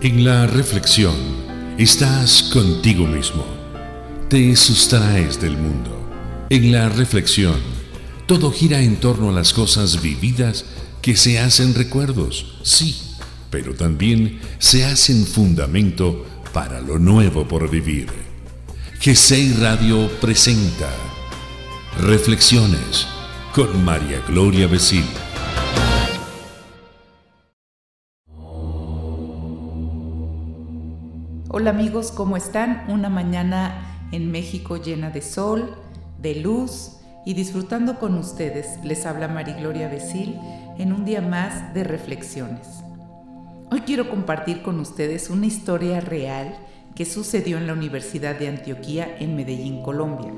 En la reflexión estás contigo mismo. Te sustraes del mundo. En la reflexión todo gira en torno a las cosas vividas que se hacen recuerdos, sí, pero también se hacen fundamento para lo nuevo por vivir. GCI Radio presenta Reflexiones con María Gloria Besil. Hola amigos, ¿cómo están? Una mañana en México llena de sol, de luz y disfrutando con ustedes. Les habla María Gloria Besil en un día más de reflexiones. Hoy quiero compartir con ustedes una historia real que sucedió en la Universidad de Antioquía en Medellín, Colombia.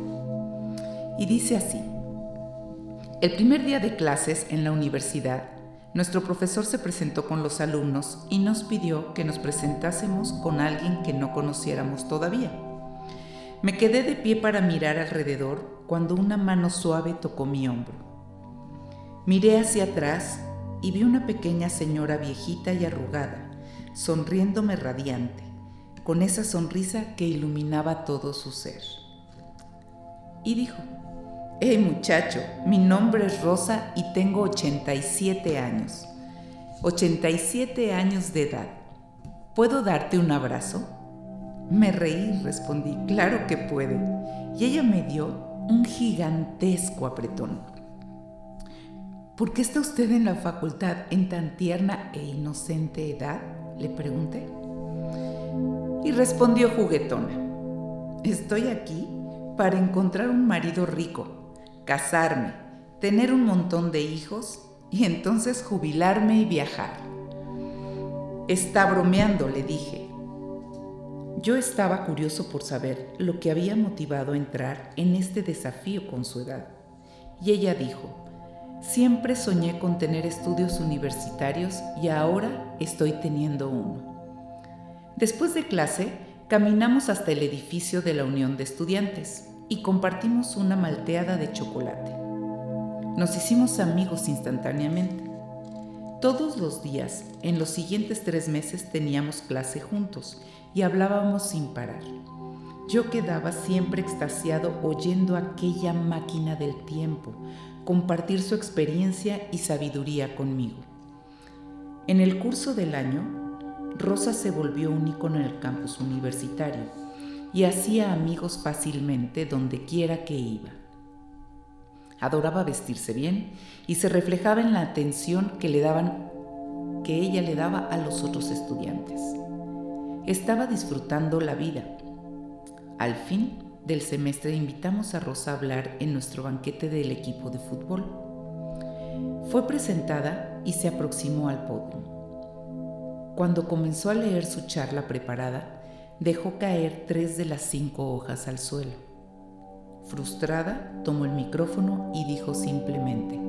Y dice así. El primer día de clases en la universidad, nuestro profesor se presentó con los alumnos y nos pidió que nos presentásemos con alguien que no conociéramos todavía. Me quedé de pie para mirar alrededor cuando una mano suave tocó mi hombro. Miré hacia atrás y vi una pequeña señora viejita y arrugada, sonriéndome radiante, con esa sonrisa que iluminaba todo su ser. Y dijo, Hey muchacho, mi nombre es Rosa y tengo 87 años. 87 años de edad. ¿Puedo darte un abrazo? Me reí, respondí, claro que puede. Y ella me dio un gigantesco apretón. ¿Por qué está usted en la facultad en tan tierna e inocente edad? Le pregunté. Y respondió juguetona. Estoy aquí para encontrar un marido rico casarme, tener un montón de hijos y entonces jubilarme y viajar. Está bromeando, le dije. Yo estaba curioso por saber lo que había motivado a entrar en este desafío con su edad. Y ella dijo, siempre soñé con tener estudios universitarios y ahora estoy teniendo uno. Después de clase, caminamos hasta el edificio de la Unión de Estudiantes y compartimos una malteada de chocolate. Nos hicimos amigos instantáneamente. Todos los días, en los siguientes tres meses, teníamos clase juntos y hablábamos sin parar. Yo quedaba siempre extasiado oyendo aquella máquina del tiempo compartir su experiencia y sabiduría conmigo. En el curso del año, Rosa se volvió un ícono en el campus universitario y hacía amigos fácilmente donde quiera que iba. Adoraba vestirse bien y se reflejaba en la atención que le daban que ella le daba a los otros estudiantes. Estaba disfrutando la vida. Al fin del semestre invitamos a Rosa a hablar en nuestro banquete del equipo de fútbol. Fue presentada y se aproximó al podio. Cuando comenzó a leer su charla preparada, dejó caer tres de las cinco hojas al suelo. Frustrada, tomó el micrófono y dijo simplemente,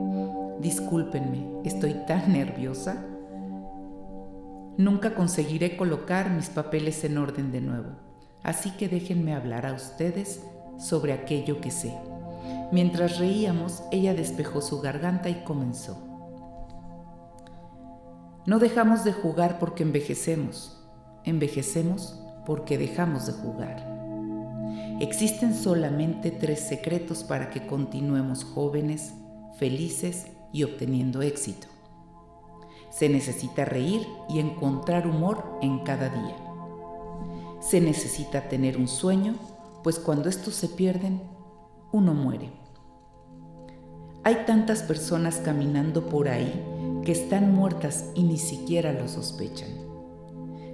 discúlpenme, estoy tan nerviosa. Nunca conseguiré colocar mis papeles en orden de nuevo, así que déjenme hablar a ustedes sobre aquello que sé. Mientras reíamos, ella despejó su garganta y comenzó. No dejamos de jugar porque envejecemos, envejecemos porque dejamos de jugar. Existen solamente tres secretos para que continuemos jóvenes, felices y obteniendo éxito. Se necesita reír y encontrar humor en cada día. Se necesita tener un sueño, pues cuando estos se pierden, uno muere. Hay tantas personas caminando por ahí que están muertas y ni siquiera lo sospechan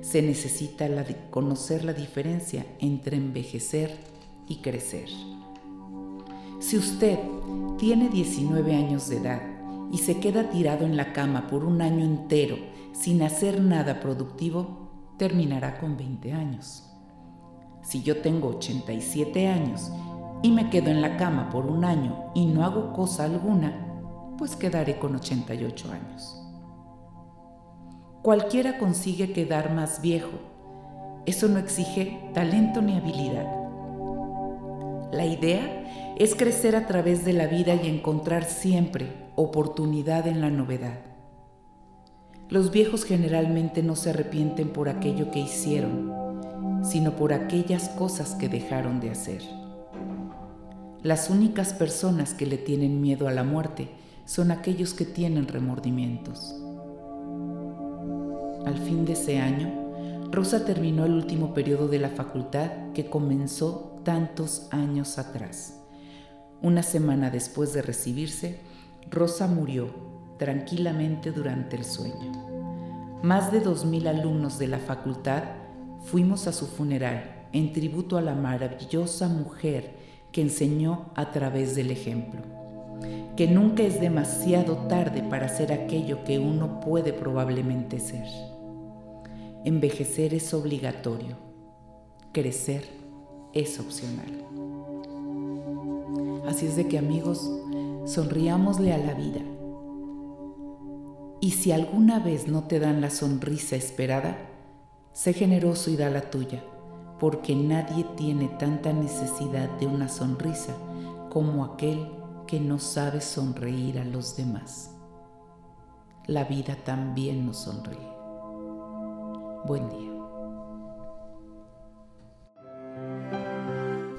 se necesita conocer la diferencia entre envejecer y crecer. Si usted tiene 19 años de edad y se queda tirado en la cama por un año entero sin hacer nada productivo, terminará con 20 años. Si yo tengo 87 años y me quedo en la cama por un año y no hago cosa alguna, pues quedaré con 88 años cualquiera consigue quedar más viejo. Eso no exige talento ni habilidad. La idea es crecer a través de la vida y encontrar siempre oportunidad en la novedad. Los viejos generalmente no se arrepienten por aquello que hicieron, sino por aquellas cosas que dejaron de hacer. Las únicas personas que le tienen miedo a la muerte son aquellos que tienen remordimientos. Al fin de ese año, Rosa terminó el último periodo de la facultad que comenzó tantos años atrás. Una semana después de recibirse, Rosa murió tranquilamente durante el sueño. Más de dos mil alumnos de la facultad fuimos a su funeral en tributo a la maravillosa mujer que enseñó a través del ejemplo, que nunca es demasiado tarde para ser aquello que uno puede probablemente ser. Envejecer es obligatorio, crecer es opcional. Así es de que amigos, sonriámosle a la vida. Y si alguna vez no te dan la sonrisa esperada, sé generoso y da la tuya, porque nadie tiene tanta necesidad de una sonrisa como aquel que no sabe sonreír a los demás. La vida también nos sonríe. Buen día.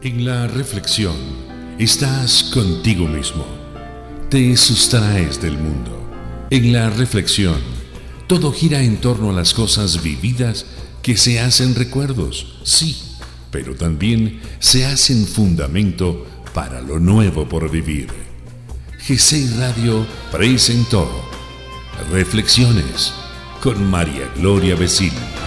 En la reflexión estás contigo mismo. Te sustraes del mundo. En la reflexión, todo gira en torno a las cosas vividas que se hacen recuerdos, sí, pero también se hacen fundamento para lo nuevo por vivir. GC Radio presentó Reflexiones con María Gloria Vecino.